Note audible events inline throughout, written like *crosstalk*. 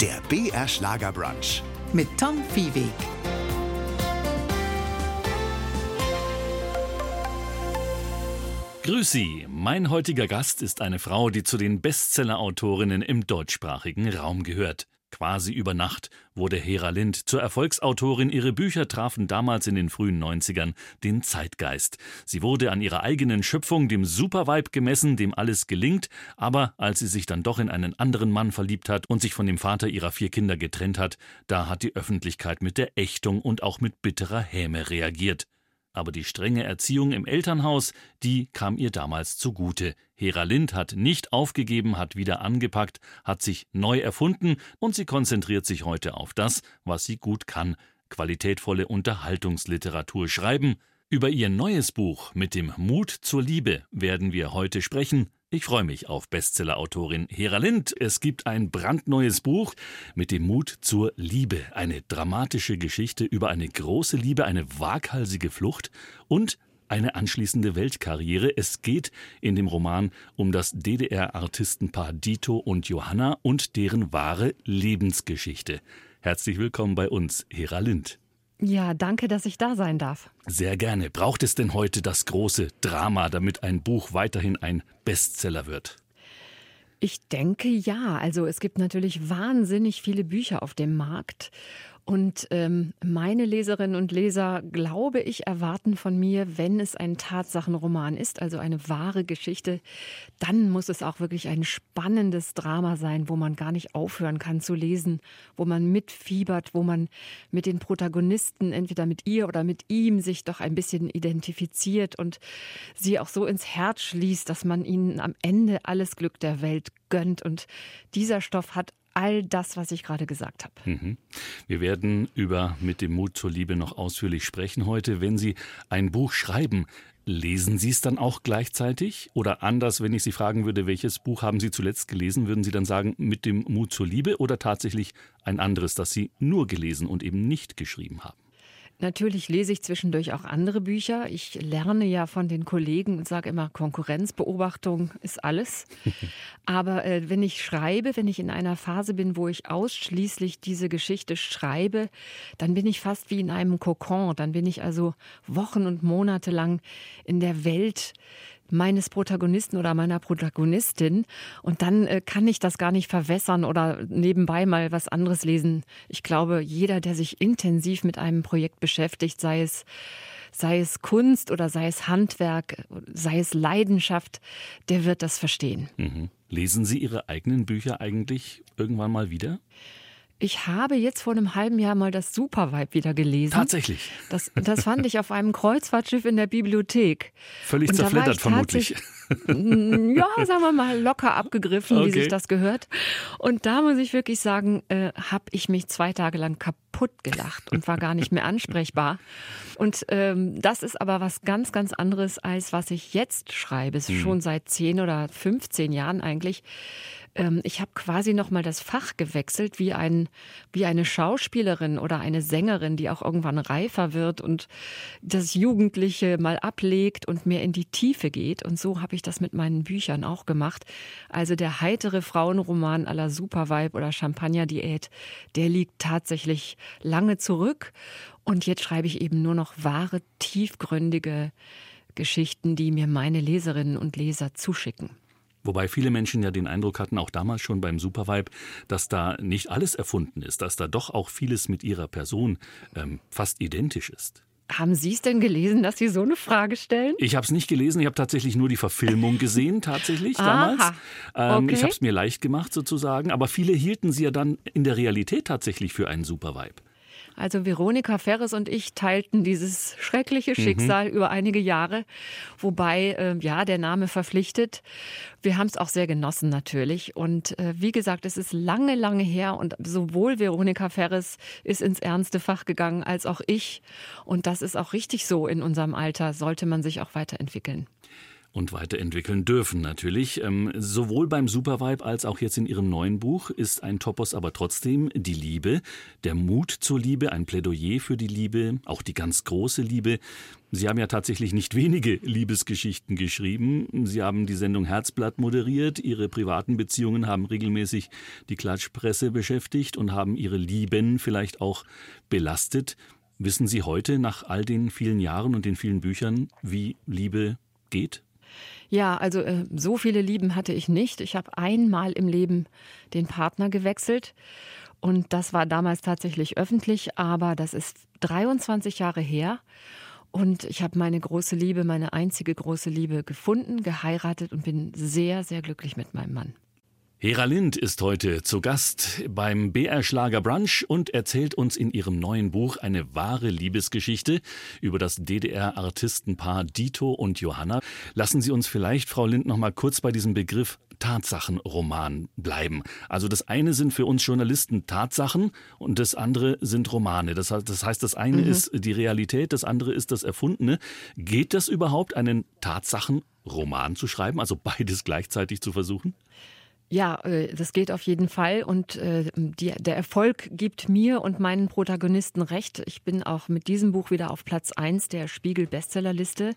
Der BR Schlagerbrunch. mit Tom Viehweg. Grüß Sie. Mein heutiger Gast ist eine Frau, die zu den Bestseller-Autorinnen im deutschsprachigen Raum gehört. Quasi über Nacht wurde Hera Lind zur Erfolgsautorin. Ihre Bücher trafen damals in den frühen 90ern den Zeitgeist. Sie wurde an ihrer eigenen Schöpfung, dem Supervibe, gemessen, dem alles gelingt. Aber als sie sich dann doch in einen anderen Mann verliebt hat und sich von dem Vater ihrer vier Kinder getrennt hat, da hat die Öffentlichkeit mit der Ächtung und auch mit bitterer Häme reagiert. Aber die strenge Erziehung im Elternhaus, die kam ihr damals zugute. Hera Lind hat nicht aufgegeben, hat wieder angepackt, hat sich neu erfunden und sie konzentriert sich heute auf das, was sie gut kann: qualitätvolle Unterhaltungsliteratur schreiben. Über ihr neues Buch mit dem Mut zur Liebe werden wir heute sprechen. Ich freue mich auf Bestsellerautorin Hera Lind. Es gibt ein brandneues Buch mit dem Mut zur Liebe. Eine dramatische Geschichte über eine große Liebe, eine waghalsige Flucht und eine anschließende Weltkarriere. Es geht in dem Roman um das DDR-Artistenpaar Dito und Johanna und deren wahre Lebensgeschichte. Herzlich willkommen bei uns, Hera Lind. Ja, danke, dass ich da sein darf. Sehr gerne. Braucht es denn heute das große Drama, damit ein Buch weiterhin ein Bestseller wird? Ich denke ja. Also es gibt natürlich wahnsinnig viele Bücher auf dem Markt. Und ähm, meine Leserinnen und Leser, glaube ich, erwarten von mir, wenn es ein Tatsachenroman ist, also eine wahre Geschichte, dann muss es auch wirklich ein spannendes Drama sein, wo man gar nicht aufhören kann zu lesen, wo man mitfiebert, wo man mit den Protagonisten, entweder mit ihr oder mit ihm, sich doch ein bisschen identifiziert und sie auch so ins Herz schließt, dass man ihnen am Ende alles Glück der Welt gönnt. Und dieser Stoff hat all das, was ich gerade gesagt habe. Mhm. Wir werden über Mit dem Mut zur Liebe noch ausführlich sprechen heute. Wenn Sie ein Buch schreiben, lesen Sie es dann auch gleichzeitig? Oder anders, wenn ich Sie fragen würde, welches Buch haben Sie zuletzt gelesen, würden Sie dann sagen, Mit dem Mut zur Liebe oder tatsächlich ein anderes, das Sie nur gelesen und eben nicht geschrieben haben? Natürlich lese ich zwischendurch auch andere Bücher. Ich lerne ja von den Kollegen und sage immer, Konkurrenzbeobachtung ist alles. *laughs* Aber äh, wenn ich schreibe, wenn ich in einer Phase bin, wo ich ausschließlich diese Geschichte schreibe, dann bin ich fast wie in einem Kokon. Dann bin ich also Wochen und Monate lang in der Welt meines Protagonisten oder meiner Protagonistin. Und dann äh, kann ich das gar nicht verwässern oder nebenbei mal was anderes lesen. Ich glaube, jeder, der sich intensiv mit einem Projekt beschäftigt, sei es sei es Kunst oder sei es Handwerk, sei es Leidenschaft, der wird das verstehen. Mhm. Lesen Sie Ihre eigenen Bücher eigentlich irgendwann mal wieder? Ich habe jetzt vor einem halben Jahr mal das Supervibe wieder gelesen. Tatsächlich. Das, das fand ich auf einem Kreuzfahrtschiff in der Bibliothek. Völlig Und ich vermutlich. Ja, sagen wir mal, locker abgegriffen, wie Okay. sich das gehört. Und da muss ich wirklich sagen, äh, habe ich mich zwei Tage lang kaputt gelacht und war gar nicht mehr ansprechbar. Und ähm, das ist aber was ganz, ganz anderes, als was ich jetzt schreibe. Es ist schon seit 10 oder 15 Jahren eigentlich. Ähm, ich habe quasi noch mal das Fach gewechselt, wie, ein, wie eine Schauspielerin oder eine Sängerin, die auch irgendwann reifer wird und das Jugendliche mal ablegt und mehr in die Tiefe geht. Und so habe ich das mit meinen Büchern auch gemacht. Also der heitere Frauenroman aller Supervibe oder Champagner-Diät, der liegt tatsächlich lange zurück. Und jetzt schreibe ich eben nur noch wahre, tiefgründige Geschichten, die mir meine Leserinnen und Leser zuschicken. Wobei viele Menschen ja den Eindruck hatten, auch damals schon beim Supervibe, dass da nicht alles erfunden ist, dass da doch auch vieles mit ihrer Person ähm, fast identisch ist. Haben Sie es denn gelesen, dass Sie so eine Frage stellen? Ich habe es nicht gelesen, ich habe tatsächlich nur die Verfilmung gesehen, tatsächlich damals. Ähm, okay. Ich habe es mir leicht gemacht sozusagen, aber viele hielten sie ja dann in der Realität tatsächlich für einen Supervibe. Also Veronika Ferres und ich teilten dieses schreckliche Schicksal über einige Jahre, wobei äh, ja der Name verpflichtet. Wir haben es auch sehr genossen natürlich und äh, wie gesagt, es ist lange, lange her und sowohl Veronika Ferres ist ins ernste Fach gegangen als auch ich und das ist auch richtig so in unserem Alter sollte man sich auch weiterentwickeln. Und weiterentwickeln dürfen natürlich. Ähm, sowohl beim Supervibe als auch jetzt in Ihrem neuen Buch ist ein Topos aber trotzdem die Liebe, der Mut zur Liebe, ein Plädoyer für die Liebe, auch die ganz große Liebe. Sie haben ja tatsächlich nicht *laughs* wenige Liebesgeschichten geschrieben. Sie haben die Sendung Herzblatt moderiert. Ihre privaten Beziehungen haben regelmäßig die Klatschpresse beschäftigt und haben Ihre Lieben vielleicht auch belastet. Wissen Sie heute nach all den vielen Jahren und den vielen Büchern, wie Liebe geht? Ja, also äh, so viele Lieben hatte ich nicht. Ich habe einmal im Leben den Partner gewechselt und das war damals tatsächlich öffentlich, aber das ist 23 Jahre her. Und ich habe meine große Liebe, meine einzige große Liebe gefunden, geheiratet und bin sehr, sehr glücklich mit meinem Mann. Hera Lind ist heute zu Gast beim BR Schlager Brunch und erzählt uns in ihrem neuen Buch eine wahre Liebesgeschichte über das DDR-Artistenpaar Dito und Johanna. Lassen Sie uns vielleicht, Frau Lind, noch mal kurz bei diesem Begriff Tatsachenroman bleiben. Also das eine sind für uns Journalisten Tatsachen und das andere sind Romane. Das heißt, das, heißt, das eine mhm. ist die Realität, das andere ist das Erfundene. Geht das überhaupt, einen Tatsachenroman zu schreiben, also beides gleichzeitig zu versuchen? Ja, äh, das geht auf jeden Fall. Und äh, die, der Erfolg gibt mir und meinen Protagonisten recht. Ich bin auch mit diesem Buch wieder auf Platz 1 der Spiegel-Bestsellerliste,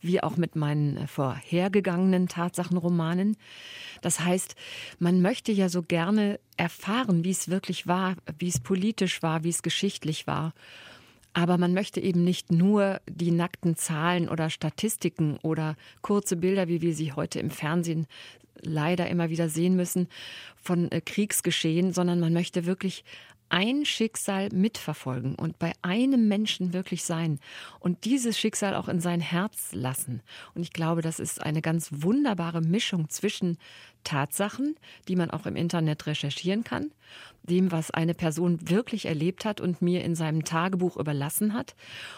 wie auch mit meinen äh, vorhergegangenen Tatsachenromanen. Das heißt, man möchte ja so gerne erfahren, wie es wirklich war, wie es politisch war, wie es geschichtlich war. Aber man möchte eben nicht nur die nackten Zahlen oder Statistiken oder kurze Bilder, wie wir sie heute im Fernsehen leider immer wieder sehen müssen von äh, Kriegsgeschehen, sondern man möchte wirklich ein Schicksal mitverfolgen und bei einem Menschen wirklich sein und dieses Schicksal auch in sein Herz lassen. Und ich glaube, das ist eine ganz wunderbare Mischung zwischen Tatsachen, die man auch im Internet recherchieren kann, dem, was eine Person wirklich erlebt hat und mir in seinem Tagebuch überlassen hat,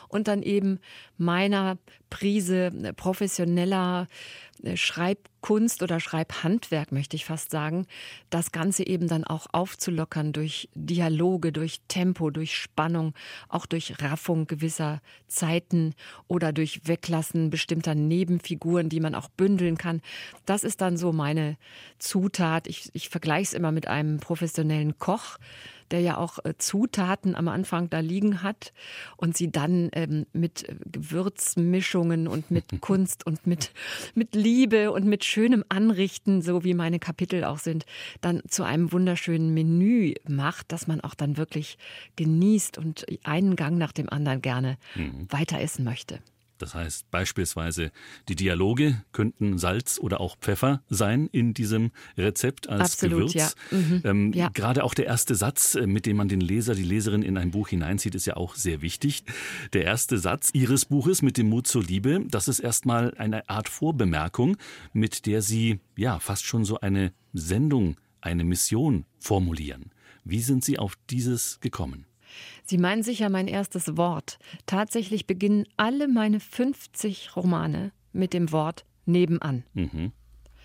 und dann eben meiner Prise äh, professioneller äh, Schreibkunst oder Schreibhandwerk, möchte ich fast sagen, das Ganze eben dann auch aufzulockern durch Dialoge, durch Tempo, durch Spannung, auch durch Raffung gewisser Zeiten oder durch Weglassen bestimmter Nebenfiguren, die man auch bündeln kann. Das ist dann so meine Zutat. Ich, ich vergleiche es immer mit einem professionellen Koch, der ja auch äh, Zutaten am Anfang da liegen hat und sie dann ähm, mit äh, Gewürzmischungen und mit *laughs* Kunst und mit, mit Liebe und mit schönem Anrichten, so wie meine Kapitel auch sind, dann zu einem wunderschönen Menü macht, das man auch dann wirklich genießt und einen Gang nach dem anderen gerne mhm. weiter essen möchte. Das heißt beispielsweise, die Dialoge könnten Salz oder auch Pfeffer sein in diesem Rezept als Absolut, Gewürz. Ja. Mhm. Ähm, ja. Gerade auch der erste Satz, äh, mit dem man den Leser, die Leserin in ein Buch hineinzieht, ist ja auch sehr wichtig. Der erste Satz Ihres Buches mit dem Mut zur Liebe, das ist erstmal eine Art Vorbemerkung, mit der Sie ja fast schon so eine Sendung, eine Mission formulieren. Wie sind Sie auf dieses gekommen? Sie meinen sicher mein erstes Wort. Tatsächlich beginnen alle meine 50 Romane mit dem Wort nebenan. Mhm.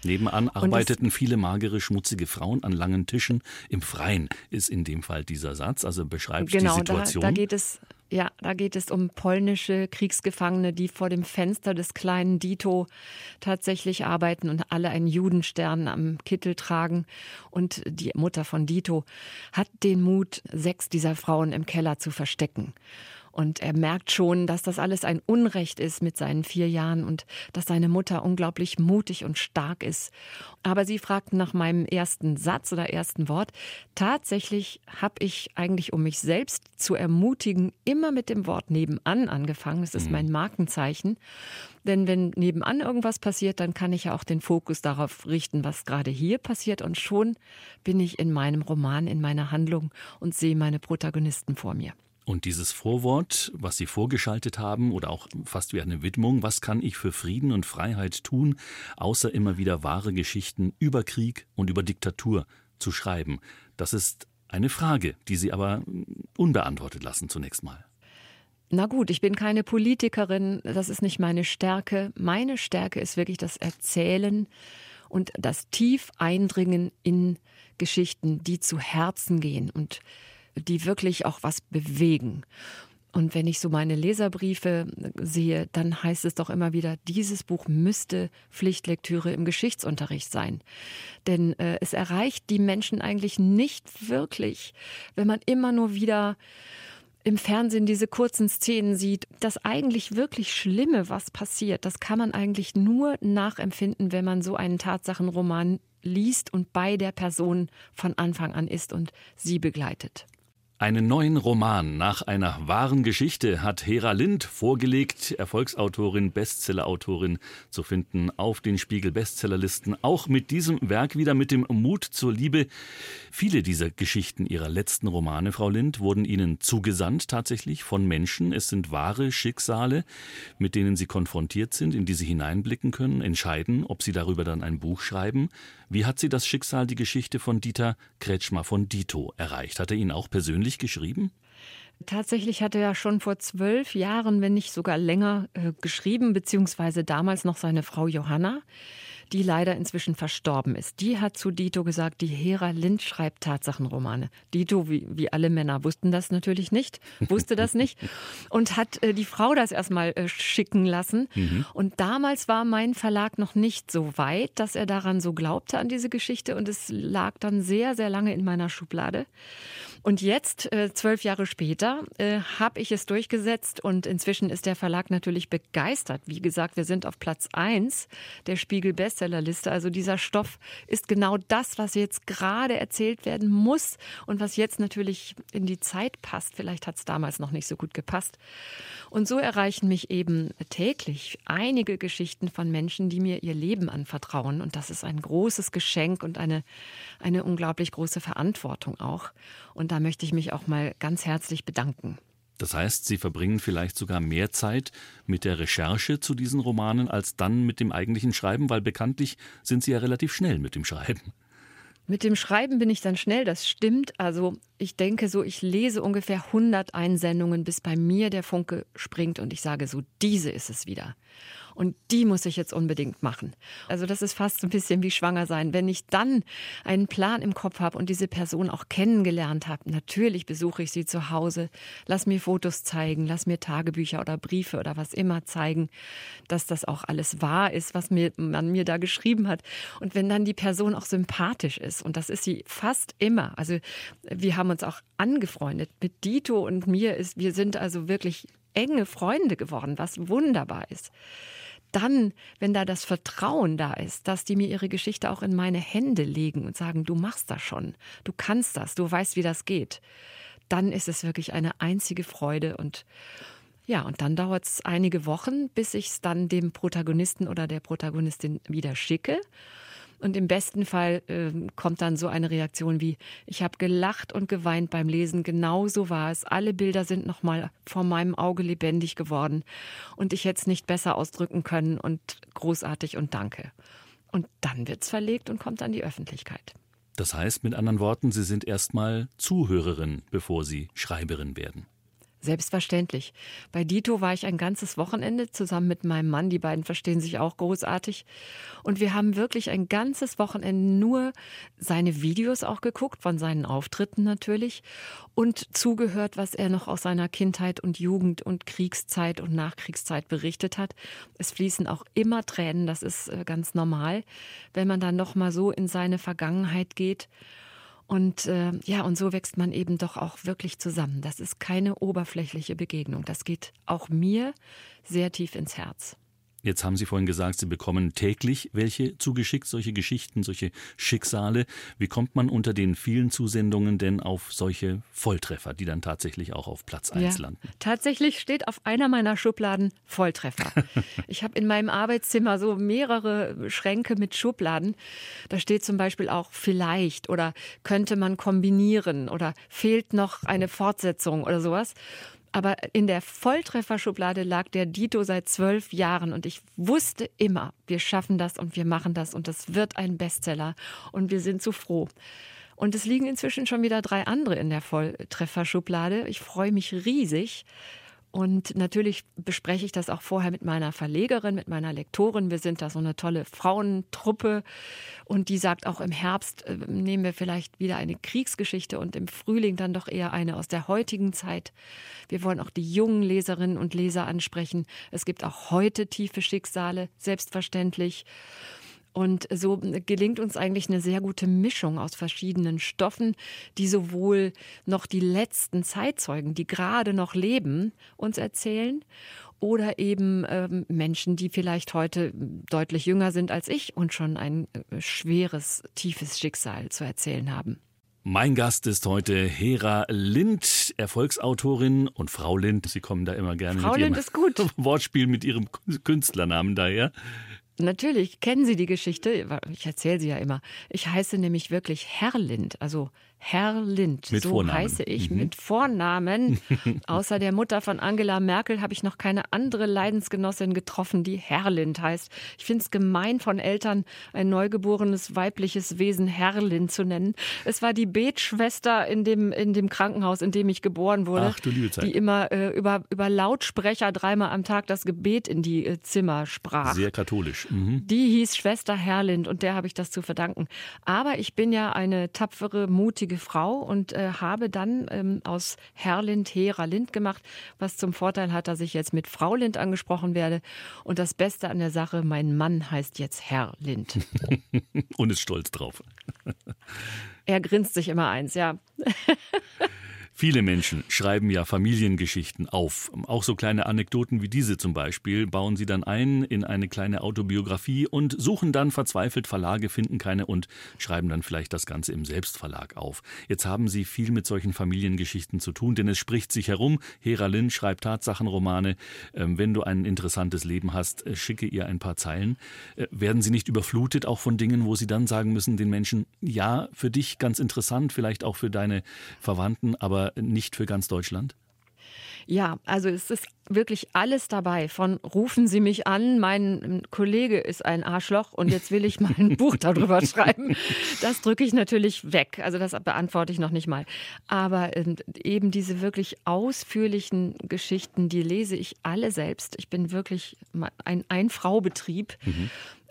Nebenan arbeiteten viele magere, schmutzige Frauen an langen Tischen im Freien, ist in dem Fall dieser Satz. Also beschreibt genau, die Situation. Da, da geht es ja, da geht es um polnische Kriegsgefangene, die vor dem Fenster des kleinen Dito tatsächlich arbeiten und alle einen Judenstern am Kittel tragen. Und die Mutter von Dito hat den Mut, sechs dieser Frauen im Keller zu verstecken. Und er merkt schon, dass das alles ein Unrecht ist mit seinen vier Jahren und dass seine Mutter unglaublich mutig und stark ist. Aber Sie fragten nach meinem ersten Satz oder ersten Wort. Tatsächlich habe ich eigentlich, um mich selbst zu ermutigen, immer mit dem Wort nebenan angefangen. Das ist mhm. mein Markenzeichen. Denn wenn nebenan irgendwas passiert, dann kann ich ja auch den Fokus darauf richten, was gerade hier passiert. Und schon bin ich in meinem Roman, in meiner Handlung und sehe meine Protagonisten vor mir. Und dieses Vorwort, was Sie vorgeschaltet haben, oder auch fast wie eine Widmung, was kann ich für Frieden und Freiheit tun, außer immer wieder wahre Geschichten über Krieg und über Diktatur zu schreiben, das ist eine Frage, die Sie aber unbeantwortet lassen zunächst mal. Na gut, ich bin keine Politikerin, das ist nicht meine Stärke. Meine Stärke ist wirklich das Erzählen und das Tief-Eindringen in Geschichten, die zu Herzen gehen und die wirklich auch was bewegen. Und wenn ich so meine Leserbriefe sehe, dann heißt es doch immer wieder, dieses Buch müsste Pflichtlektüre im Geschichtsunterricht sein. Denn äh, es erreicht die Menschen eigentlich nicht wirklich, wenn man immer nur wieder im Fernsehen diese kurzen Szenen sieht. Das eigentlich wirklich Schlimme, was passiert, das kann man eigentlich nur nachempfinden, wenn man so einen Tatsachenroman liest und bei der Person von Anfang an ist und sie begleitet. Einen neuen Roman nach einer wahren Geschichte hat Hera Lind vorgelegt, Erfolgsautorin, Bestsellerautorin, zu finden auf den Spiegel Bestsellerlisten. Auch mit diesem Werk wieder mit dem Mut zur Liebe. Viele dieser Geschichten ihrer letzten Romane, Frau Lind, wurden Ihnen zugesandt tatsächlich von Menschen. Es sind wahre Schicksale, mit denen Sie konfrontiert sind, in die Sie hineinblicken können, entscheiden, ob Sie darüber dann ein Buch schreiben. Wie hat Sie das Schicksal, die Geschichte von Dieter Kretschmer von Dito erreicht? Hat er Ihnen auch persönlich persönlich geschrieben? Tatsächlich hat er ja schon vor zwölf Jahren, wenn nicht sogar länger, äh, geschrieben, beziehungsweise damals noch seine Frau Johanna die leider inzwischen verstorben ist. Die hat zu Dito gesagt, die Hera Lind schreibt Tatsachenromane. Dito, wie, wie alle Männer, wussten das natürlich nicht, wusste das nicht *laughs* und hat äh, die Frau das erstmal äh, schicken lassen. Mhm. Und damals war mein Verlag noch nicht so weit, dass er daran so glaubte an diese Geschichte und es lag dann sehr, sehr lange in meiner Schublade. Und jetzt, äh, zwölf Jahre später, äh, habe ich es durchgesetzt und inzwischen ist der Verlag natürlich begeistert. Wie gesagt, wir sind auf Platz eins der Spiegel Best Bestsellerliste. Also dieser Stoff ist genau das, was jetzt gerade erzählt werden muss und was jetzt natürlich in die Zeit passt. Vielleicht hat es damals noch nicht so gut gepasst. Und so erreichen mich eben täglich einige Geschichten von Menschen, die mir ihr Leben anvertrauen. Und das ist ein großes Geschenk und eine, eine unglaublich große Verantwortung auch. Und da möchte ich mich auch mal ganz herzlich bedanken. Das heißt, Sie verbringen vielleicht sogar mehr Zeit mit der Recherche zu diesen Romanen als dann mit dem eigentlichen Schreiben, weil bekanntlich sind Sie ja relativ schnell mit dem Schreiben. Mit dem Schreiben bin ich dann schnell, das stimmt. Also ich denke so, ich lese ungefähr 100 Einsendungen, bis bei mir der Funke springt und ich sage so, diese ist es wieder. Und die muss ich jetzt unbedingt machen. Also das ist fast ein bisschen wie schwanger sein. Wenn ich dann einen Plan im Kopf habe und diese Person auch kennengelernt habe, natürlich besuche ich sie zu Hause, lass mir Fotos zeigen, lass mir Tagebücher oder Briefe oder was immer zeigen, dass das auch alles wahr ist, was mir, man mir da geschrieben hat. Und wenn dann die Person auch sympathisch ist, und das ist sie fast immer, also wir haben uns auch angefreundet mit Dito und mir ist, wir sind also wirklich enge Freunde geworden, was wunderbar ist dann, wenn da das Vertrauen da ist, dass die mir ihre Geschichte auch in meine Hände legen und sagen, du machst das schon, du kannst das, du weißt, wie das geht, dann ist es wirklich eine einzige Freude und ja, und dann dauert es einige Wochen, bis ich es dann dem Protagonisten oder der Protagonistin wieder schicke. Und im besten Fall äh, kommt dann so eine Reaktion wie, ich habe gelacht und geweint beim Lesen, genau so war es. Alle Bilder sind nochmal vor meinem Auge lebendig geworden. Und ich hätte es nicht besser ausdrücken können und großartig und danke. Und dann wird es verlegt und kommt an die Öffentlichkeit. Das heißt mit anderen Worten, Sie sind erstmal Zuhörerin, bevor Sie Schreiberin werden. Selbstverständlich. Bei Dito war ich ein ganzes Wochenende zusammen mit meinem Mann. Die beiden verstehen sich auch großartig. Und wir haben wirklich ein ganzes Wochenende nur seine Videos auch geguckt, von seinen Auftritten natürlich, und zugehört, was er noch aus seiner Kindheit und Jugend und Kriegszeit und Nachkriegszeit berichtet hat. Es fließen auch immer Tränen, das ist äh, ganz normal, wenn man dann noch mal so in seine Vergangenheit geht. Und äh, ja, und so wächst man eben doch auch wirklich zusammen. Das ist keine oberflächliche Begegnung. Das geht auch mir sehr tief ins Herz. Jetzt haben Sie vorhin gesagt, Sie bekommen täglich welche zugeschickt, solche Geschichten, solche Schicksale. Wie kommt man unter den vielen Zusendungen denn auf solche Volltreffer, die dann tatsächlich auch auf Platz 1 ja, landen? Tatsächlich steht auf einer meiner Schubladen Volltreffer. *laughs* ich habe in meinem Arbeitszimmer so mehrere Schränke mit Schubladen. Da steht zum Beispiel auch vielleicht oder könnte man kombinieren oder fehlt noch eine Fortsetzung oder sowas. Aber in der Volltrefferschublade lag der Dito seit zwölf Jahren und ich wusste immer, wir schaffen das und wir machen das und das wird ein Bestseller und wir sind so froh. Und es liegen inzwischen schon wieder drei andere in der Volltrefferschublade. Ich freue mich riesig. Und natürlich bespreche ich das auch vorher mit meiner Verlegerin, mit meiner Lektorin. Wir sind da so eine tolle Frauentruppe. Und die sagt auch im Herbst äh, nehmen wir vielleicht wieder eine Kriegsgeschichte und im Frühling dann doch eher eine aus der heutigen Zeit. Wir wollen auch die jungen Leserinnen und Leser ansprechen. Es gibt auch heute tiefe Schicksale, selbstverständlich. Und so gelingt uns eigentlich eine sehr gute Mischung aus verschiedenen Stoffen, die sowohl noch die letzten Zeitzeugen, die gerade noch leben, uns erzählen, oder eben ähm, Menschen, die vielleicht heute deutlich jünger sind als ich und schon ein äh, schweres, tiefes Schicksal zu erzählen haben. Mein Gast ist heute Hera Lind, Erfolgsautorin und Frau Lind. Sie kommen da immer gerne Frau mit Lind ist gut. *laughs* Wortspiel mit ihrem Künstlernamen daher. Natürlich kennen Sie die Geschichte. Ich erzähle sie ja immer. Ich heiße nämlich wirklich Herr Lind, also Herr Lind. Mit so Vornamen. heiße ich Mhm. mit Vornamen. *laughs* Außer der Mutter von Angela Merkel habe ich noch keine andere Leidensgenossin getroffen, die Herr Lind heißt. Ich finde es gemein von Eltern, ein neugeborenes weibliches Wesen Herr Lind zu nennen. Es war die Betschwester in dem, in dem Krankenhaus, in dem ich geboren wurde, Ach, die immer äh, über, über Lautsprecher dreimal am Tag das Gebet in die äh, Zimmer sprach. Sehr katholisch. Mhm. Die hieß Schwester Herlind und der habe ich das zu verdanken. Aber ich bin ja eine tapfere, mutige Frau und äh, habe dann ähm, aus Herlind Hera Lind gemacht, was zum Vorteil hat, dass ich jetzt mit Frau Lind angesprochen werde. Und das Beste an der Sache, mein Mann heißt jetzt Herr Lind. *laughs* Und ist stolz drauf. Er grinst sich immer eins, ja. *laughs* Viele Menschen schreiben ja Familiengeschichten auf. Auch so kleine Anekdoten wie diese zum Beispiel bauen sie dann ein in eine kleine Autobiografie und suchen dann verzweifelt Verlage, finden keine und schreiben dann vielleicht das Ganze im Selbstverlag auf. Jetzt haben sie viel mit solchen Familiengeschichten zu tun, denn es spricht sich herum. Hera Lind schreibt Tatsachenromane. Ähm, Wenn du ein interessantes Leben hast, äh, schicke ihr ein paar Zeilen. Äh, Werden sie nicht überflutet auch von Dingen, wo sie dann sagen müssen den Menschen, ja, für dich ganz interessant, vielleicht auch für deine Verwandten, aber nicht für ganz Deutschland? Ja, also es ist wirklich alles dabei. Von rufen Sie mich an, mein Kollege ist ein Arschloch und jetzt will ich mal ein *laughs* Buch darüber schreiben. Das drücke ich natürlich weg. Also das beantworte ich noch nicht mal. Aber ähm, eben diese wirklich ausführlichen Geschichten, die lese ich alle selbst. Ich bin wirklich ein Ein-Frau-Betrieb.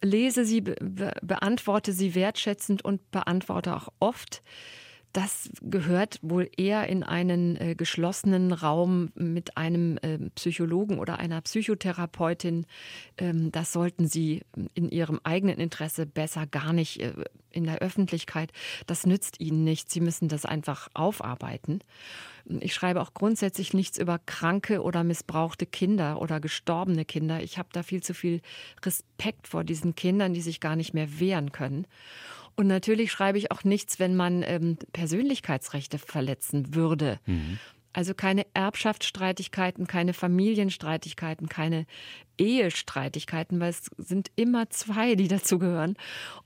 Lese sie, be beantworte sie wertschätzend und beantworte auch oft das gehört wohl eher in einen äh, geschlossenen Raum mit einem äh, Psychologen oder einer Psychotherapeutin. Ähm, das sollten Sie in Ihrem eigenen Interesse besser gar nicht äh, in der Öffentlichkeit. Das nützt Ihnen nichts. Sie müssen das einfach aufarbeiten. Ich schreibe auch grundsätzlich nichts über kranke oder missbrauchte Kinder oder gestorbene Kinder. Ich habe da viel zu viel Respekt vor diesen Kindern, die sich gar nicht mehr wehren können. Und natürlich schreibe ich auch nichts, wenn man ähm, Persönlichkeitsrechte verletzen würde. Mhm. Also keine Erbschaftsstreitigkeiten, keine Familienstreitigkeiten, keine Ehestreitigkeiten, weil es sind immer zwei, die dazugehören.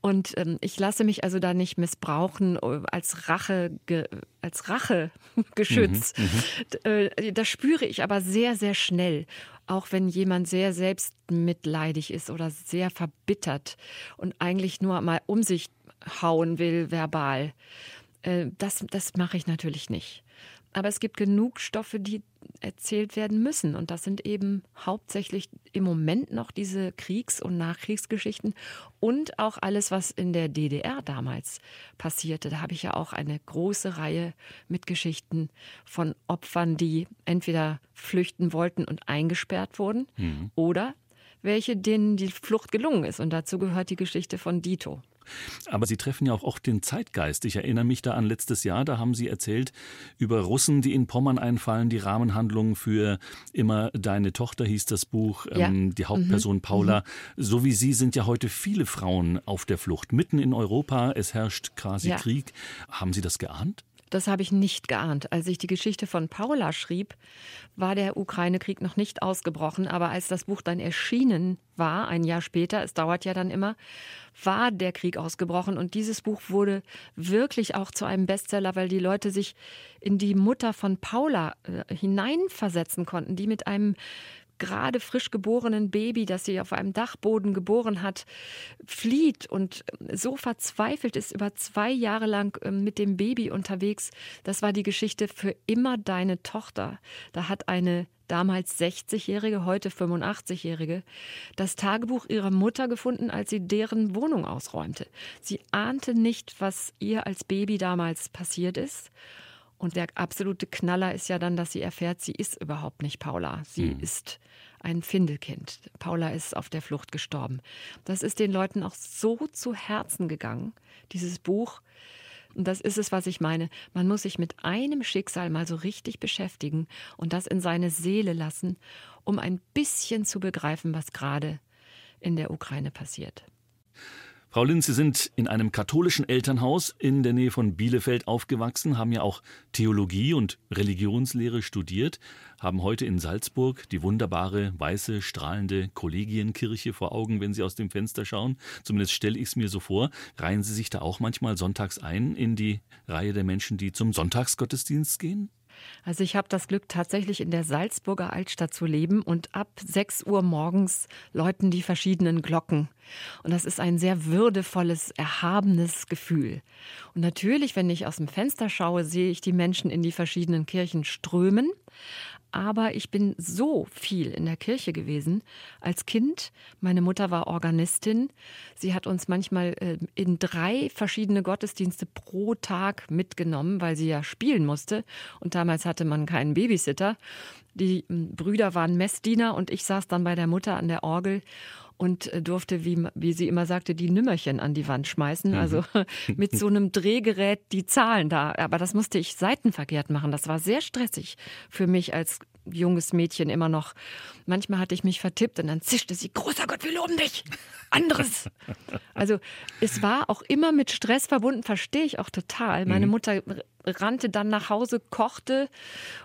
Und ähm, ich lasse mich also da nicht missbrauchen äh, als Rache, als Rachegeschütz. *laughs* Mhm, äh, das spüre ich aber sehr, sehr schnell. Auch wenn jemand sehr selbstmitleidig ist oder sehr verbittert und eigentlich nur mal um sich hauen will, verbal. Äh, das, das mache ich natürlich nicht. Aber es gibt genug Stoffe, die erzählt werden müssen. Und das sind eben hauptsächlich im Moment noch diese Kriegs- und Nachkriegsgeschichten und auch alles, was in der DDR damals passierte. Da habe ich ja auch eine große Reihe mit Geschichten von Opfern, die entweder flüchten wollten und eingesperrt wurden Mhm. oder welche, denen die Flucht gelungen ist. Und dazu gehört die Geschichte von Dito. Aber Sie treffen ja auch oft den Zeitgeist. Ich erinnere mich da an letztes Jahr, da haben Sie erzählt über Russen, die in Pommern einfallen, die Rahmenhandlung für immer deine Tochter hieß das Buch, Ja. ähm, die Hauptperson Paula. So wie Sie sind ja heute viele Frauen auf der Flucht, mitten in Europa. Es herrscht quasi Ja. Krieg. Haben Sie das geahnt? Das habe ich nicht geahnt. Als ich die Geschichte von Paula schrieb, war der Ukraine-Krieg noch nicht ausgebrochen. Aber als das Buch dann erschienen war, ein Jahr später, es dauert ja dann immer, war der Krieg ausgebrochen. Und dieses Buch wurde wirklich auch zu einem Bestseller, weil die Leute sich in die Mutter von Paula äh, hineinversetzen konnten, die mit einem gerade frisch geborenen Baby, das sie auf einem Dachboden geboren hat, flieht und so verzweifelt ist, über zwei Jahre lang ähm, mit dem Baby unterwegs. Das war die Geschichte für immer deine Tochter. Da hat eine damals 60-Jährige, heute 85-Jährige, das Tagebuch ihrer Mutter gefunden, als sie deren Wohnung ausräumte. Sie ahnte nicht, was ihr als Baby damals passiert ist. Und der absolute Knaller ist ja dann, dass sie erfährt, sie ist überhaupt nicht Paula. Sie mhm. ist ein Findelkind. Paula ist auf der Flucht gestorben. Das ist den Leuten auch so zu Herzen gegangen, dieses Buch. Und das ist es, was ich meine. Man muss sich mit einem Schicksal mal so richtig beschäftigen und das in seine Seele lassen, um ein bisschen zu begreifen, was gerade in der Ukraine passiert. Frau Linz, Sie sind in einem katholischen Elternhaus in der Nähe von Bielefeld aufgewachsen, haben ja auch Theologie und Religionslehre studiert, haben heute in Salzburg die wunderbare, weiße, strahlende Kollegienkirche vor Augen, wenn Sie aus dem Fenster schauen. Zumindest stelle ich es mir so vor. Reihen Sie sich da auch manchmal sonntags ein in die Reihe der Menschen, die zum Sonntagsgottesdienst gehen? Also ich habe das Glück, tatsächlich in der Salzburger Altstadt zu leben und ab 6 Uhr morgens läuten die verschiedenen Glocken. Und das ist ein sehr würdevolles, erhabenes Gefühl. Und natürlich, wenn ich aus dem Fenster schaue, sehe ich die Menschen in die verschiedenen Kirchen strömen aber ich bin so viel in der Kirche gewesen als Kind. Meine Mutter war Organistin. Sie hat uns manchmal äh, in drei verschiedene Gottesdienste pro Tag mitgenommen, weil sie ja spielen musste. Und damals hatte man keinen Babysitter. Die hm, Brüder waren Messdiener und ich saß dann bei der Mutter an der Orgel und äh, durfte, wie, wie sie immer sagte, die Nümmerchen an die Wand schmeißen. Also mhm. *laughs* mit so einem Drehgerät die Zahlen da. Aber das musste ich seitenverkehrt machen. Das war sehr stressig für mich als junges Mädchen immer noch. Manchmal hatte ich mich vertippt und dann zischte sie, großer Gott, wir loben dich. Anderes. Also es war auch immer mit Stress verbunden, verstehe ich auch total. Meine mhm. Mutter rannte dann nach Hause, kochte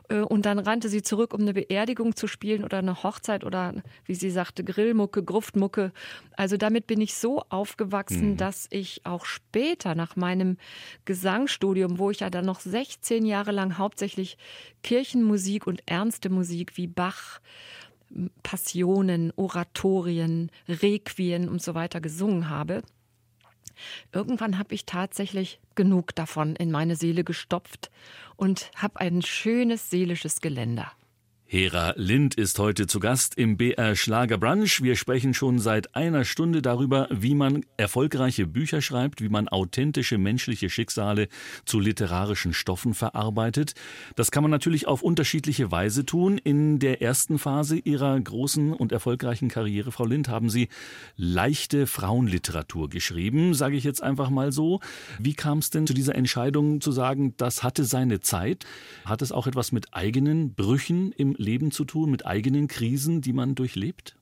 äh, und dann rannte sie zurück, um eine Beerdigung zu spielen oder eine Hochzeit oder, wie sie sagte, Grillmucke, Gruftmucke. Also damit bin ich so aufgewachsen, mhm. dass ich auch später nach meinem Gesangsstudium, wo ich ja dann noch 16 Jahre lang hauptsächlich Kirchenmusik und ernste Musik wie Bach, Passionen, Oratorien, Requien und so weiter gesungen habe, Irgendwann habe ich tatsächlich genug davon in meine Seele gestopft und habe ein schönes seelisches Geländer. Hera Lind ist heute zu Gast im BR Schlagerbrunch. Wir sprechen schon seit einer Stunde darüber, wie man erfolgreiche Bücher schreibt, wie man authentische menschliche Schicksale zu literarischen Stoffen verarbeitet. Das kann man natürlich auf unterschiedliche Weise tun. In der ersten Phase Ihrer großen und erfolgreichen Karriere, Frau Lind, haben Sie leichte Frauenliteratur geschrieben, sage ich jetzt einfach mal so. Wie kam es denn zu dieser Entscheidung zu sagen, das hatte seine Zeit? Hat es auch etwas mit eigenen Brüchen im Leben zu tun, mit eigenen Krisen, die man durchlebt?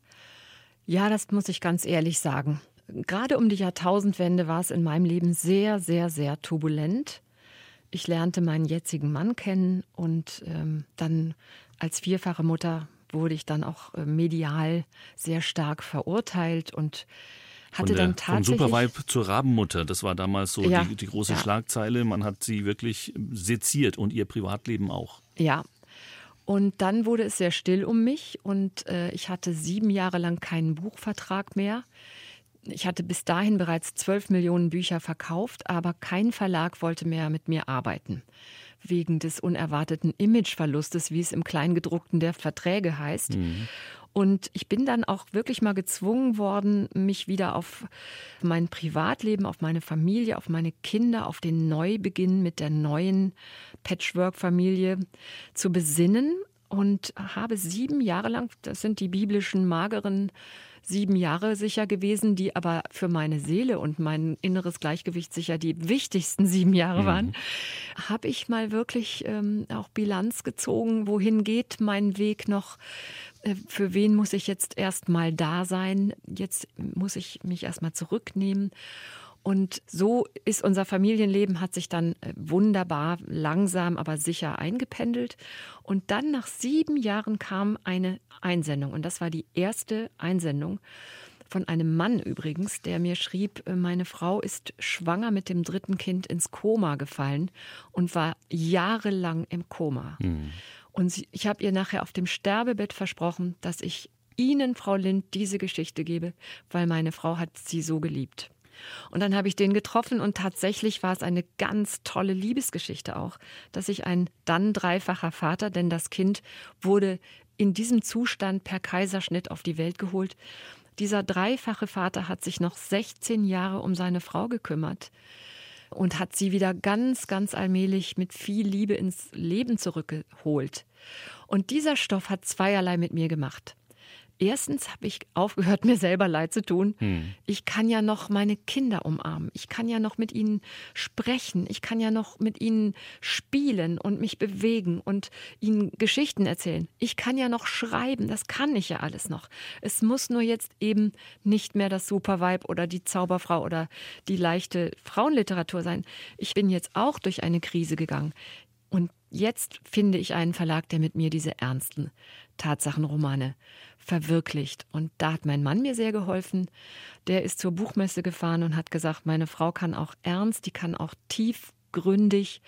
Ja, das muss ich ganz ehrlich sagen. Gerade um die Jahrtausendwende war es in meinem Leben sehr, sehr, sehr turbulent. Ich lernte meinen jetzigen Mann kennen und ähm, dann als vierfache Mutter wurde ich dann auch äh, medial sehr stark verurteilt und hatte der, dann tatsächlich. Vom Supervibe zur Rabenmutter, das war damals so ja, die, die, große ja. Schlagzeile. Man hat sie wirklich seziert und ihr Privatleben auch. Ja, und dann wurde es sehr still um mich und äh, ich hatte sieben Jahre lang keinen Buchvertrag mehr. Ich hatte bis dahin bereits zwölf Millionen Bücher verkauft, aber kein Verlag wollte mehr mit mir arbeiten. Wegen des unerwarteten Imageverlustes, wie es im Kleingedruckten der Verträge heißt. Mhm. Und ich bin dann auch wirklich mal gezwungen worden, mich wieder auf mein Privatleben, auf meine Familie, auf meine Kinder, auf den Neubeginn mit der neuen Patchwork-Familie zu besinnen und habe sieben Jahre lang, das sind die biblischen mageren sieben Jahre sicher gewesen, die aber für meine Seele und mein inneres Gleichgewicht sicher die wichtigsten sieben Jahre mhm. waren, mhm. habe ich mal wirklich ähm, auch Bilanz gezogen, wohin geht mein Weg noch, für wen muss ich jetzt erst mal da sein, jetzt muss ich mich erst mal zurücknehmen. Und so ist unser Familienleben, hat sich dann äh, wunderbar, langsam, aber sicher eingependelt. Und dann nach sieben Jahren kam eine Einsendung. Und das war die erste Einsendung von einem Mann übrigens, der mir schrieb, äh, meine Frau ist schwanger mit dem dritten Kind ins Koma gefallen und war jahrelang im Koma. Mhm. Und ich habe ihr nachher auf dem Sterbebett versprochen, dass ich Ihnen, Frau Lind, diese Geschichte gebe, weil meine Frau hat sie so geliebt. Und dann habe ich den getroffen und tatsächlich war es eine ganz tolle Liebesgeschichte auch, dass ich ein dann dreifacher Vater, denn das Kind wurde in diesem Zustand per Kaiserschnitt auf die Welt geholt. Dieser dreifache Vater hat sich noch 16 Jahre um seine Frau gekümmert und hat sie wieder ganz, ganz allmählich mit viel Liebe ins Leben zurückgeholt. Und dieser Stoff hat zweierlei mit mir gemacht. Erstens habe ich aufgehört, *laughs* mir selber leid zu tun. Hm. Ich kann ja noch meine Kinder umarmen. Ich kann ja noch mit ihnen sprechen. Ich kann ja noch mit ihnen spielen und mich bewegen und ihnen Geschichten erzählen. Ich kann ja noch schreiben. Das kann ich ja alles noch. Es muss nur jetzt eben nicht mehr das Supervibe oder die Zauberfrau oder die leichte Frauenliteratur sein. Ich bin jetzt auch durch eine Krise gegangen. Und jetzt finde ich einen Verlag, der mit mir diese ernsten Tatsachenromane verwirklicht. Und da hat mein Mann mir sehr geholfen. Der ist zur Buchmesse gefahren und hat gesagt, meine Frau kann auch ernst, die kann auch tiefgründig,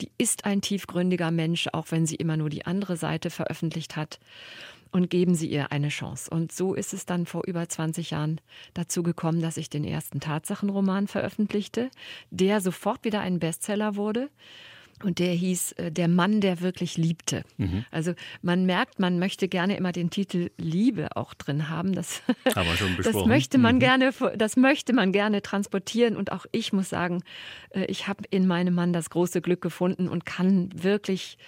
die ist ein tiefgründiger Mensch, auch wenn sie immer nur die andere Seite veröffentlicht hat. Und geben Sie ihr eine Chance. Und so ist es dann vor über 20 Jahren dazu gekommen, dass ich den ersten Tatsachenroman veröffentlichte, der sofort wieder ein Bestseller wurde. Und der hieß äh, Der Mann, der wirklich liebte. Mhm. Also man merkt, man möchte gerne immer den Titel Liebe auch drin haben. Das, *laughs* haben wir schon besprochen. Das möchte man mhm. gerne, das möchte man gerne transportieren. Und auch ich muss sagen, äh, ich habe in meinem Mann das große Glück gefunden und kann wirklich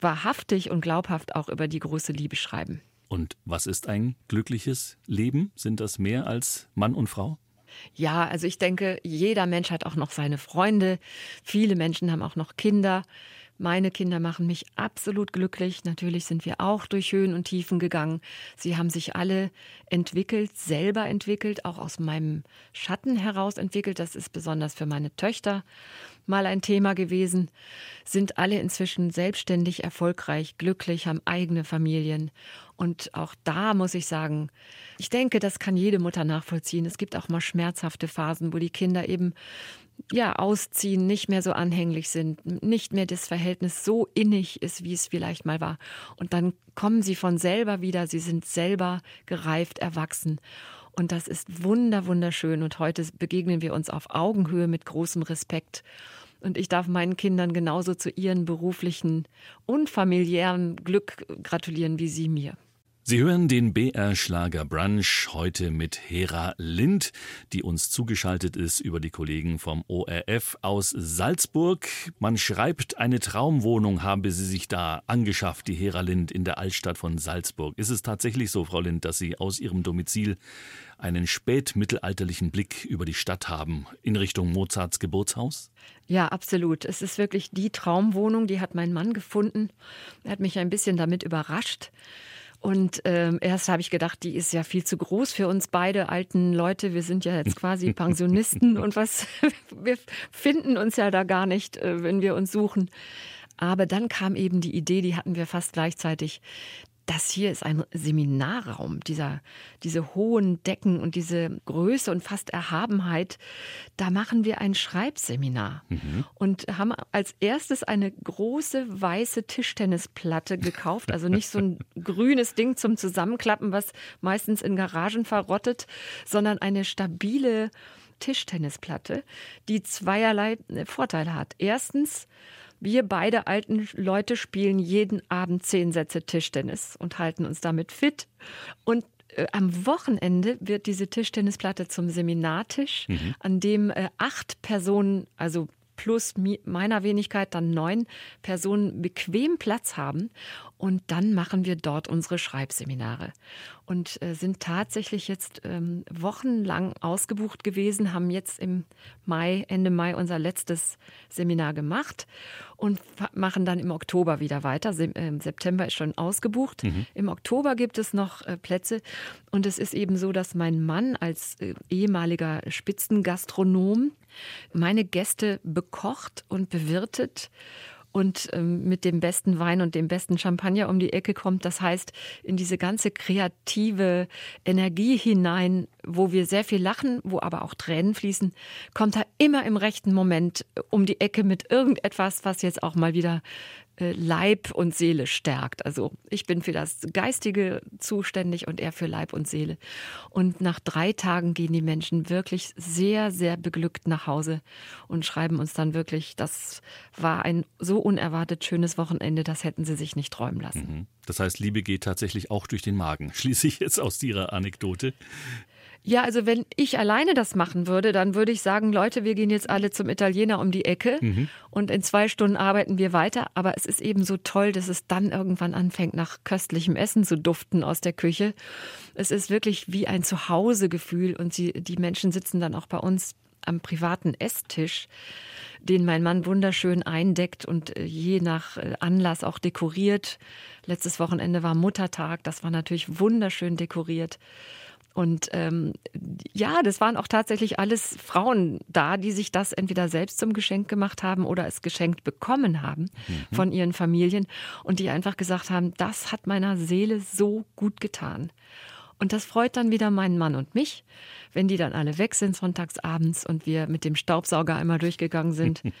wahrhaftig und glaubhaft auch über die große Liebe schreiben. Und was ist ein glückliches Leben? Sind das mehr als Mann und Frau? Ja, also ich denke, jeder Mensch hat auch noch seine Freunde. Viele Menschen haben auch noch Kinder. Meine Kinder machen mich absolut glücklich. Natürlich sind wir auch durch Höhen und Tiefen gegangen. Sie haben sich alle entwickelt, selber entwickelt, auch aus meinem Schatten heraus entwickelt. Das ist besonders für meine Töchter mal ein Thema gewesen. Sind alle inzwischen selbstständig, erfolgreich, glücklich, haben eigene Familien. Und auch da muss ich sagen, ich denke, das kann jede Mutter nachvollziehen. Es gibt auch mal schmerzhafte Phasen, wo die Kinder eben ja, ausziehen, nicht mehr so anhänglich sind, nicht mehr das Verhältnis so innig ist, wie es vielleicht mal war. Und dann kommen sie von selber wieder, sie sind selber gereift, erwachsen. Und das ist wunder, wunderschön. Und heute begegnen wir uns auf Augenhöhe mit großem Respekt. Und ich darf meinen Kindern genauso zu ihren beruflichen und familiären Glück gratulieren wie sie mir. Sie hören den BR Schlager Brunch heute mit Hera Lind, die uns zugeschaltet ist über die Kollegen vom ORF aus Salzburg. Man schreibt, eine Traumwohnung habe sie sich da angeschafft, die Hera Lind in der Altstadt von Salzburg. Ist es tatsächlich so, Frau Lind, dass Sie aus Ihrem Domizil einen spätmittelalterlichen Blick über die Stadt haben in Richtung Mozarts Geburtshaus? Ja, absolut. Es ist wirklich die Traumwohnung, die hat mein Mann gefunden. Er hat mich ein bisschen damit überrascht. Und ähm, erst habe ich gedacht, die ist ja viel zu groß für uns beide alten Leute. Wir sind ja jetzt quasi *laughs* Pensionisten und was, *laughs* wir finden uns ja da gar nicht, äh, wenn wir uns suchen. Aber dann kam eben die Idee, die hatten wir fast gleichzeitig, das hier ist ein Seminarraum, dieser, diese hohen Decken und diese Größe und fast Erhabenheit. Da machen wir ein Schreibseminar mhm. und haben als erstes eine große weiße Tischtennisplatte gekauft. Also nicht so ein *laughs* grünes Ding zum Zusammenklappen, was meistens in Garagen verrottet, sondern eine stabile Tischtennisplatte, die zweierlei Vorteile hat. Erstens, wir beide alten Leute spielen jeden Abend zehn Sätze Tischtennis und halten uns damit fit. Und äh, am Wochenende wird diese Tischtennisplatte zum Seminartisch, mhm. an dem äh, acht Personen, also plus meiner Wenigkeit dann neun Personen bequem Platz haben. Und dann machen wir dort unsere Schreibseminare und äh, sind tatsächlich jetzt ähm, wochenlang ausgebucht gewesen, haben jetzt im Mai, Ende Mai unser letztes Seminar gemacht und machen dann im Oktober wieder weiter. Im ähm, September ist schon ausgebucht. Mhm. Im Oktober gibt es noch äh, Plätze und es ist eben so, dass mein Mann als äh, ehemaliger Spitzengastronom meine Gäste bekocht und bewirtet und ähm, mit dem besten Wein und dem besten Champagner um die Ecke kommt. Das heißt, in diese ganze kreative Energie hinein, wo wir sehr viel lachen, wo aber auch Tränen fließen, kommt er immer im rechten Moment um die Ecke mit irgendetwas, was jetzt auch mal wieder äh, Leib und Seele stärkt. Also ich bin für das Geistige zuständig und er für Leib und Seele. Und nach drei Tagen gehen die Menschen wirklich sehr, sehr beglückt nach Hause und schreiben uns dann wirklich, das war ein so unerwartet schönes Wochenende, das hätten sie sich nicht träumen lassen. Mhm. Das heißt, Liebe geht tatsächlich auch durch den Magen. *laughs* Schließe ich jetzt aus Ihrer Anekdote. Ja, also wenn ich alleine das machen würde, dann würde ich sagen, Leute, wir gehen jetzt alle zum Italiener um die Ecke mhm. und in zwei Stunden arbeiten wir weiter. Aber es ist eben so toll, dass es dann irgendwann anfängt, nach köstlichem Essen zu duften aus der Küche. Es ist wirklich wie ein Zuhausegefühl und sie, die Menschen sitzen dann auch bei uns am privaten Esstisch, den mein Mann wunderschön eindeckt und äh, je nach äh, Anlass auch dekoriert. Letztes Wochenende war Muttertag, das war natürlich wunderschön dekoriert. Und ähm, ja, das waren auch tatsächlich alles Frauen da, die sich das entweder selbst zum Geschenk gemacht haben oder es geschenkt bekommen haben mhm. von ihren Familien und die einfach gesagt haben, das hat meiner Seele so gut getan. Und das freut dann wieder meinen Mann und mich, wenn die dann alle weg sind sonntags abends und wir mit dem Staubsauger einmal durchgegangen sind. *laughs*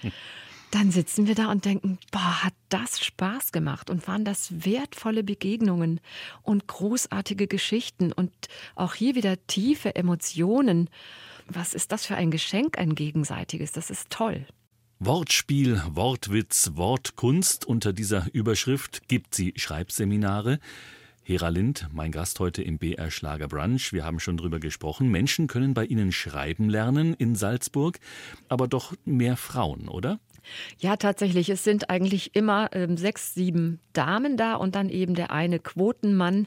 dann sitzen wir da und denken, boah, hat das Spaß gemacht und waren das wertvolle Begegnungen und großartige Geschichten und auch hier wieder tiefe Emotionen. Was ist das für ein Geschenk, ein gegenseitiges? Das ist toll. Wortspiel, Wortwitz, Wortkunst. Unter dieser Überschrift gibt sie Schreibseminare. Hera Lind, mein Gast heute im BR Schlager Brunch. Wir haben schon drüber gesprochen. Menschen können bei Ihnen schreiben lernen in Salzburg, aber doch mehr Frauen, oder? Ja, tatsächlich. Es sind eigentlich immer ähm, sechs, sieben Damen da und dann eben der eine Quotenmann,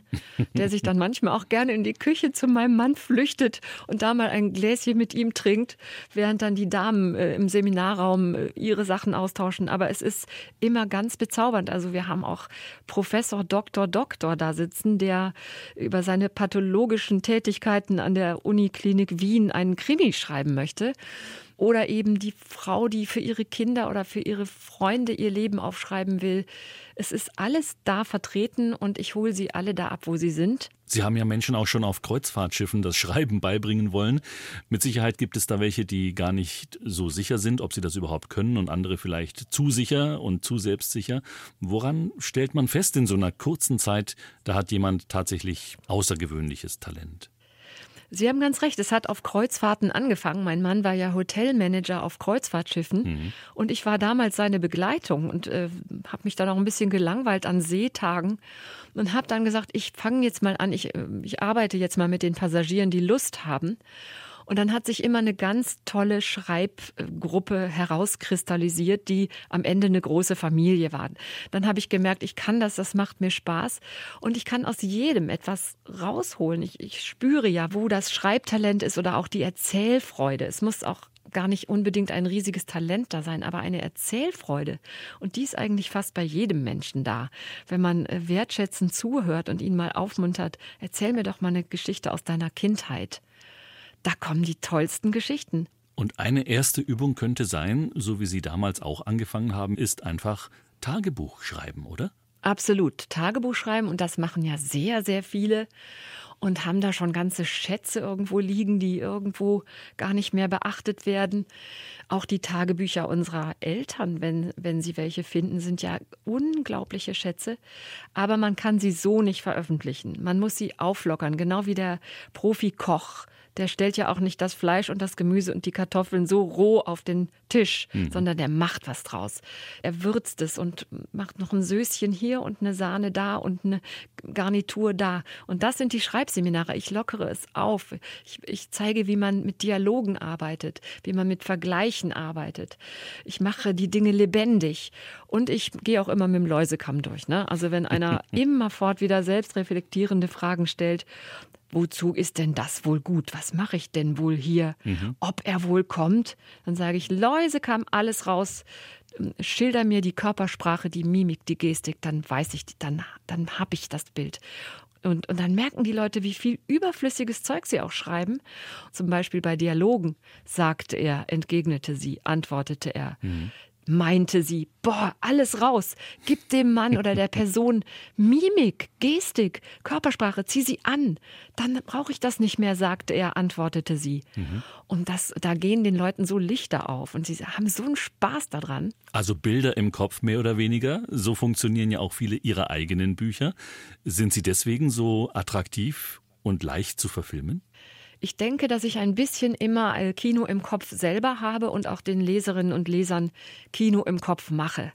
der sich dann manchmal auch gerne in die Küche zu meinem Mann flüchtet und da mal ein Gläschen mit ihm trinkt, während dann die Damen äh, im Seminarraum äh, ihre Sachen austauschen. Aber es ist immer ganz bezaubernd. Also wir haben auch Professor Dr. Doktor da sitzen, der über seine pathologischen Tätigkeiten an der Uniklinik Wien einen Krimi schreiben möchte oder eben die Frau, die für ihre Kinder oder für ihre Freunde ihr Leben aufschreiben will. Es ist alles da vertreten und ich hole sie alle da ab, wo sie sind. Sie haben ja Menschen auch schon auf Kreuzfahrtschiffen das Schreiben beibringen wollen. Mit Sicherheit gibt es da welche, die gar nicht so sicher sind, ob sie das überhaupt können und andere vielleicht zu sicher und zu selbstsicher. Woran stellt man fest in so einer kurzen Zeit, da hat jemand tatsächlich außergewöhnliches Talent? Sie haben ganz recht, es hat auf Kreuzfahrten angefangen. Mein Mann war ja Hotelmanager auf Kreuzfahrtschiffen mhm. und ich war damals seine Begleitung und äh, habe mich dann auch ein bisschen gelangweilt an Seetagen und habe dann gesagt, ich fange jetzt mal an, ich, äh, ich arbeite jetzt mal mit den Passagieren, die Lust haben. Und dann hat sich immer eine ganz tolle Schreibgruppe herauskristallisiert, die am Ende eine große Familie war. Dann habe ich gemerkt, ich kann das, das macht mir Spaß und ich kann aus jedem etwas rausholen. Ich, ich spüre ja, wo das Schreibtalent ist oder auch die Erzählfreude. Es muss auch gar nicht unbedingt ein riesiges Talent da sein, aber eine Erzählfreude. Und die ist eigentlich fast bei jedem Menschen da. Wenn man äh, wertschätzend zuhört und ihn mal aufmuntert, erzähl mir doch mal eine Geschichte aus deiner Kindheit da kommen die tollsten Geschichten. Und eine erste Übung könnte sein, so wie Sie damals auch angefangen haben, ist einfach Tagebuch schreiben, oder? Absolut. Tagebuch schreiben und das machen ja sehr, sehr viele und haben da schon ganze Schätze irgendwo liegen, die irgendwo gar nicht mehr beachtet werden. Auch die Tagebücher unserer Eltern, wenn, wenn sie welche finden, sind ja unglaubliche Schätze. Aber man kann sie so nicht veröffentlichen. Man muss sie auflockern, genau wie der Profikoch der stellt ja auch nicht das Fleisch und das Gemüse und die Kartoffeln so roh auf den Tisch, mhm. sondern der macht was draus. Er würzt es und macht noch ein Söschen hier und eine Sahne da und eine Garnitur da. Und das sind die Schreibseminare. Ich lockere es auf. Ich, ich zeige, wie man mit Dialogen arbeitet, wie man mit Vergleichen arbeitet. Ich mache die Dinge lebendig. Und ich gehe auch immer mit dem Läusekamm durch. Ne? Also wenn einer *laughs* immerfort wieder selbstreflektierende Fragen stellt, wozu ist denn das wohl gut? Was mache ich denn wohl hier? Mhm. Ob er wohl kommt? Dann sage ich, Läuse kam alles raus. Schilder mir die Körpersprache, die Mimik, die Gestik, dann weiß ich, dann, dann habe ich das Bild. Und, und dann merken die Leute, wie viel überflüssiges Zeug sie auch schreiben. Zum Beispiel bei Dialogen sagte er, entgegnete sie, antwortete er. Mhm meinte sie. Boah, alles raus. Gib dem Mann oder der Person *laughs* Mimik, Gestik, Körpersprache, zieh sie an. Dann brauche ich das nicht mehr, sagte er, antwortete sie. Mhm. Und das, da gehen den Leuten so Lichter auf und sie haben so einen Spaß daran. Also Bilder im Kopf mehr oder weniger. So funktionieren ja auch viele ihrer eigenen Bücher. Sind sie deswegen so attraktiv und leicht zu verfilmen? Ich denke, dass ich ein bisschen immer äh, Kino im Kopf selber habe und auch den Leserinnen und Lesern Kino im Kopf mache.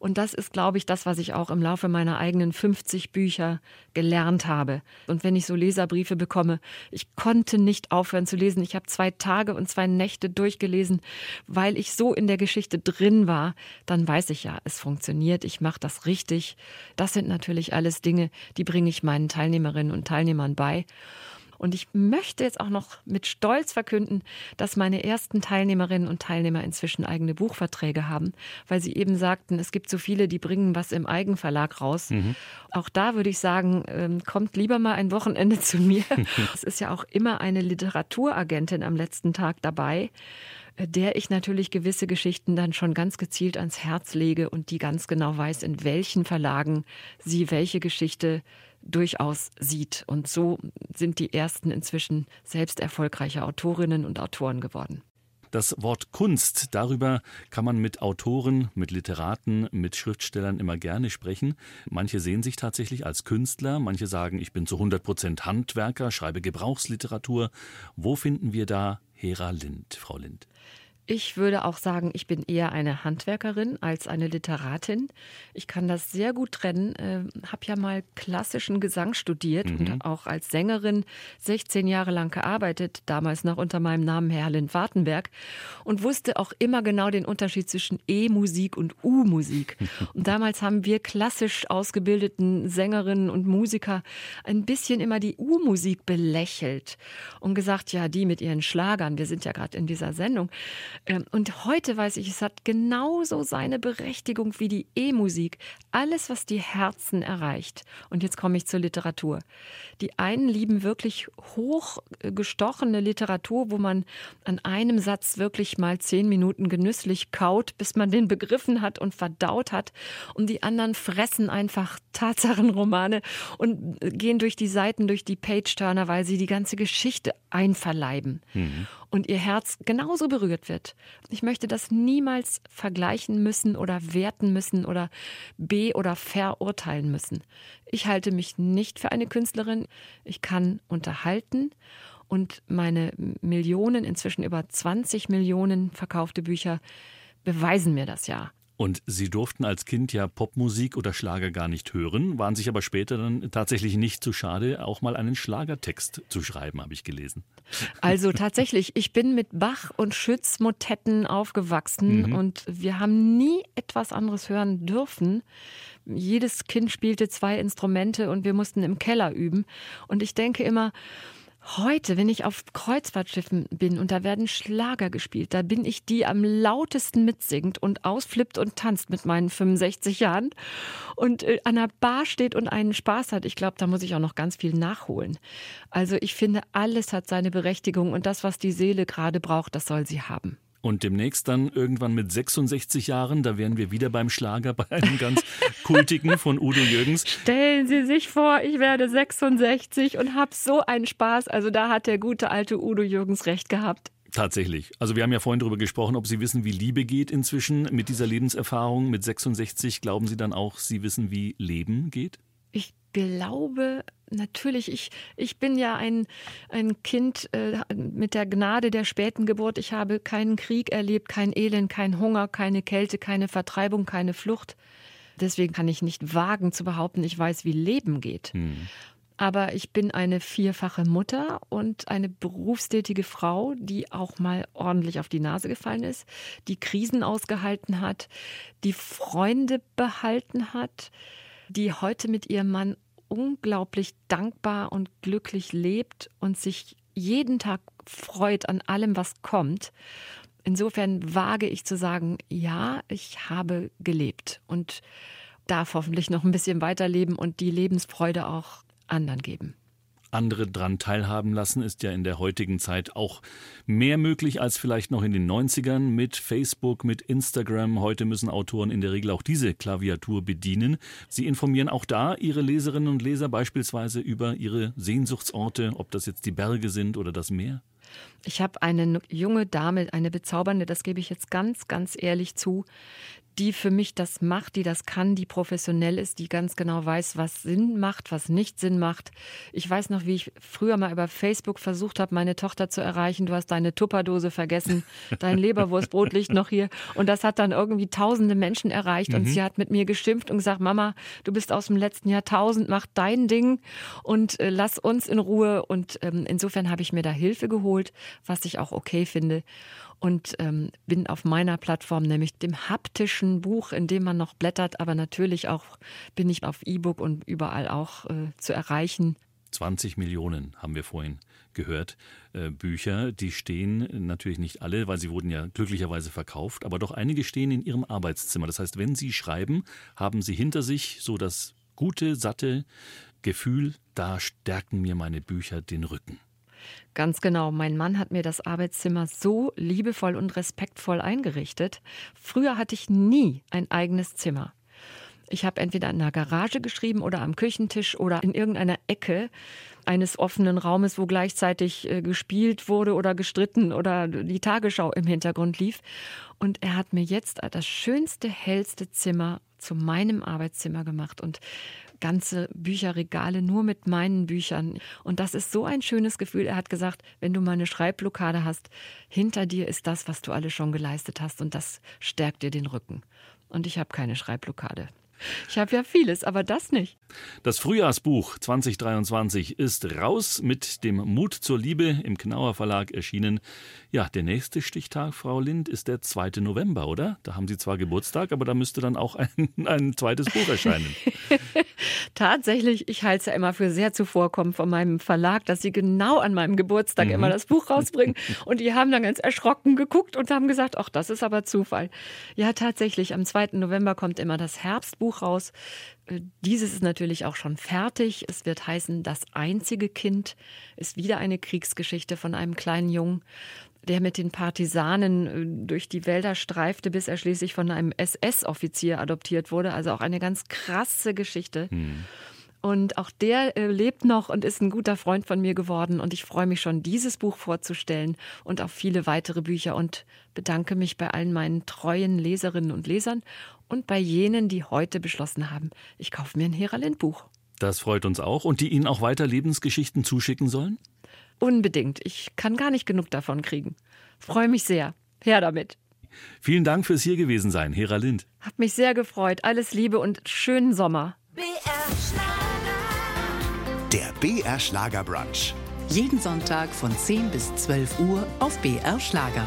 Und das ist, glaube ich, das, was ich auch im Laufe meiner eigenen 50 Bücher gelernt habe. Und wenn ich so Leserbriefe bekomme, ich konnte nicht aufhören zu lesen. Ich habe zwei Tage und zwei Nächte durchgelesen, weil ich so in der Geschichte drin war. Dann weiß ich ja, es funktioniert, ich mache das richtig. Das sind natürlich alles Dinge, die bringe ich meinen Teilnehmerinnen und Teilnehmern bei. Und ich möchte jetzt auch noch mit Stolz verkünden, dass meine ersten Teilnehmerinnen und Teilnehmer inzwischen eigene Buchverträge haben, weil sie eben sagten, es gibt so viele, die bringen was im Eigenverlag raus. Mhm. Auch da würde ich sagen, ähm, kommt lieber mal ein Wochenende *laughs* zu mir. es ist ja auch immer eine Literaturagentin am letzten Tag dabei äh, der ich natürlich gewisse Geschichten dann schon ganz gezielt ans Herz lege und die ganz genau weiß, in welchen Verlagen sie welche Geschichte durchaus sieht. Und so sind die ersten inzwischen selbst erfolgreiche Autorinnen und Autoren geworden. Das Wort Kunst, darüber kann man mit Autoren, mit Literaten, mit Schriftstellern immer gerne sprechen. Manche sehen sich tatsächlich als Künstler, manche sagen, ich bin zu 100 Prozent Handwerker, schreibe Gebrauchsliteratur. Wo finden wir da Hera Lind, Frau Lind? Ich würde auch sagen, ich bin eher eine Handwerkerin als eine Literatin. Ich kann das sehr gut trennen. Äh, habe ja mal klassischen Gesang studiert mhm. und auch als Sängerin 16 Jahre lang gearbeitet, damals noch unter meinem Namen Herlin Wartenberg und wusste auch immer genau den Unterschied zwischen E-Musik und U-Musik. *laughs* Und damals haben wir klassisch ausgebildeten Sängerinnen und Musiker ein bisschen immer die U-Musik belächelt und gesagt, ja, die mit ihren Schlagern, wir sind ja gerade in dieser Sendung, und heute weiß ich, es hat genauso seine Berechtigung wie die E-Musik. Alles, was die Herzen erreicht. Und jetzt komme ich zur Literatur. Die einen lieben wirklich hochgestochene Literatur, wo man an einem Satz wirklich mal zehn Minuten genüsslich kaut, bis man den begriffen hat und verdaut hat. Und die anderen fressen einfach *laughs* Tatsachenromane und gehen durch die Seiten, durch die Page-Turner, weil sie die ganze Geschichte einverleiben. Mhm und ihr Herz genauso berührt wird. Ich möchte das niemals vergleichen müssen oder werten müssen oder be- oder verurteilen müssen. Ich halte mich nicht für eine Künstlerin. Ich kann unterhalten und meine Millionen, inzwischen über 20 Millionen verkaufte Bücher beweisen mir das ja. Und Sie durften als Kind ja Popmusik oder Schlager gar nicht hören, waren sich aber später dann tatsächlich nicht zu schade, auch mal einen Schlagertext zu schreiben, habe ich gelesen. Also tatsächlich, ich bin mit Bach und Schütz Motetten aufgewachsen mhm. und wir haben nie etwas anderes hören dürfen. Jedes Kind spielte zwei Instrumente und wir mussten im Keller üben. Und ich denke immer, Heute, wenn ich auf Kreuzfahrtschiffen bin und da werden Schlager gespielt, da bin ich die am lautesten mitsingt und ausflippt und tanzt mit meinen 65 Jahren und äh, an der Bar steht und einen Spaß hat. Ich glaube, da muss ich auch noch ganz viel nachholen. Also ich finde, alles hat seine Berechtigung und das, was die Seele gerade braucht, das soll sie haben. Und demnächst dann irgendwann mit 66 Jahren, da wären wir wieder beim Schlager *laughs* bei einem ganz kultigen von Udo Jürgens. Stellen Sie sich vor, ich werde 66 und habe so einen Spaß. Also da hat der gute alte Udo Jürgens recht gehabt. Tatsächlich. Also wir haben ja vorhin darüber gesprochen, ob Sie wissen, wie Liebe geht inzwischen mit dieser Lebenserfahrung. Mit 66 glauben Sie dann auch, Sie wissen, wie Leben geht? Ich glaube, natürlich, ich, ich bin ja ein, ein Kind äh, mit der Gnade der späten Geburt. Ich habe keinen Krieg erlebt, kein Elend, kein Hunger, keine Kälte, keine Vertreibung, keine Flucht. Deswegen kann ich nicht wagen zu behaupten, ich weiß, wie Leben geht. Hm. Aber ich bin eine vierfache Mutter und eine berufstätige Frau, die auch mal ordentlich auf die Nase gefallen ist, die Krisen ausgehalten hat, die Freunde behalten hat, die heute mit ihrem Mann unglaublich dankbar und glücklich lebt und sich jeden Tag freut an allem, was kommt. Insofern wage ich zu sagen, ja, ich habe gelebt und darf hoffentlich noch ein bisschen weiterleben und die Lebensfreude auch anderen geben. Andere dran teilhaben lassen, ist ja in der heutigen Zeit auch mehr möglich als vielleicht noch in den 90ern mit Facebook, mit Instagram. Heute müssen Autoren in der Regel auch diese Klaviatur bedienen. Sie informieren auch da Ihre Leserinnen und Leser beispielsweise über ihre Sehnsuchtsorte, ob das jetzt die Berge sind oder das Meer? Ich habe eine junge Dame, eine bezaubernde, das gebe ich jetzt ganz, ganz ehrlich zu, die für mich das macht, die das kann, die professionell ist, die ganz genau weiß, was Sinn macht, was nicht Sinn macht. Ich weiß noch, wie ich früher mal über Facebook versucht habe, meine Tochter zu erreichen. Du hast deine Tupperdose vergessen, dein *laughs* Leberwurstbrot liegt noch hier. Und das hat dann irgendwie tausende Menschen erreicht. Und mhm. sie hat mit mir geschimpft und gesagt, Mama, du bist aus dem letzten Jahrtausend, mach dein Ding und äh, lass uns in Ruhe. Und ähm, insofern habe ich mir da Hilfe geholt, was ich auch okay finde und ähm, bin auf meiner Plattform, nämlich dem haptischen Buch, in dem man noch blättert, aber natürlich auch bin ich auf E-Book und überall auch äh, zu erreichen. 20 Millionen haben wir vorhin gehört. Äh, Bücher, die stehen natürlich nicht alle, weil sie wurden ja glücklicherweise verkauft, aber doch einige stehen in ihrem Arbeitszimmer. Das heißt, wenn Sie schreiben, haben Sie hinter sich so das gute, satte Gefühl, da stärken mir meine Bücher den Rücken. Ganz genau. Mein Mann hat mir das Arbeitszimmer so liebevoll und respektvoll eingerichtet. Früher hatte ich nie ein eigenes Zimmer. Ich habe entweder in der Garage geschrieben oder am Küchentisch oder in irgendeiner Ecke eines offenen Raumes, wo gleichzeitig äh, gespielt wurde oder gestritten oder die Tagesschau im Hintergrund lief. Und er hat mir jetzt das schönste, hellste Zimmer zu meinem Arbeitszimmer gemacht. Und ganze Bücherregale nur mit meinen Büchern. Und das ist so ein schönes Gefühl. Er hat gesagt, wenn du mal eine Schreibblockade hast, hinter dir ist das, was du alles schon geleistet hast und das stärkt dir den Rücken. Und ich habe keine Schreibblockade. Ich habe ja vieles, aber das nicht. Das Frühjahrsbuch 2023 ist raus mit dem Mut zur Liebe im Knauer Verlag erschienen. Ja, der nächste Stichtag, Frau Lind, ist der 2. November, oder? Da haben Sie zwar Geburtstag, aber da müsste dann auch ein, ein zweites Buch erscheinen. *laughs* Tatsächlich, ich halte es ja immer für sehr zuvorkommend von meinem Verlag, dass sie genau an meinem Geburtstag mhm. immer das Buch rausbringen. *laughs* Und die haben dann ganz erschrocken geguckt und haben gesagt, ach, das ist aber Zufall. Ja, tatsächlich, am 2. November kommt immer das Herbstbuch raus. Äh, dieses ist natürlich auch schon fertig. Es wird heißen, das einzige Kind ist wieder eine Kriegsgeschichte von einem kleinen Jungen, der mit den Partisanen äh, durch die Wälder streifte, bis er schließlich von einem SS-Offizier adoptiert wurde. Also auch eine ganz krasse Geschichte. Hm. Und auch der äh, lebt noch und ist ein guter Freund von mir geworden. Und ich freue mich schon, dieses Buch vorzustellen und auch viele weitere Bücher und bedanke mich bei allen meinen treuen Leserinnen und Lesern und bei jenen, die heute beschlossen haben, ich kaufe mir ein Heralind-Buch. Das freut uns auch. Und die Ihnen auch weiter Lebensgeschichten zuschicken sollen? Unbedingt. Ich kann gar nicht genug davon kriegen. Freue mich sehr. Her damit. Vielen Dank fürs hier gewesen sein, Hera Lind. Hab mich sehr gefreut. Alles Liebe und schönen Sommer. BR Schlager. Der BR Schlager Brunch. Jeden Sonntag von 10 bis 12 Uhr auf BR Schlager.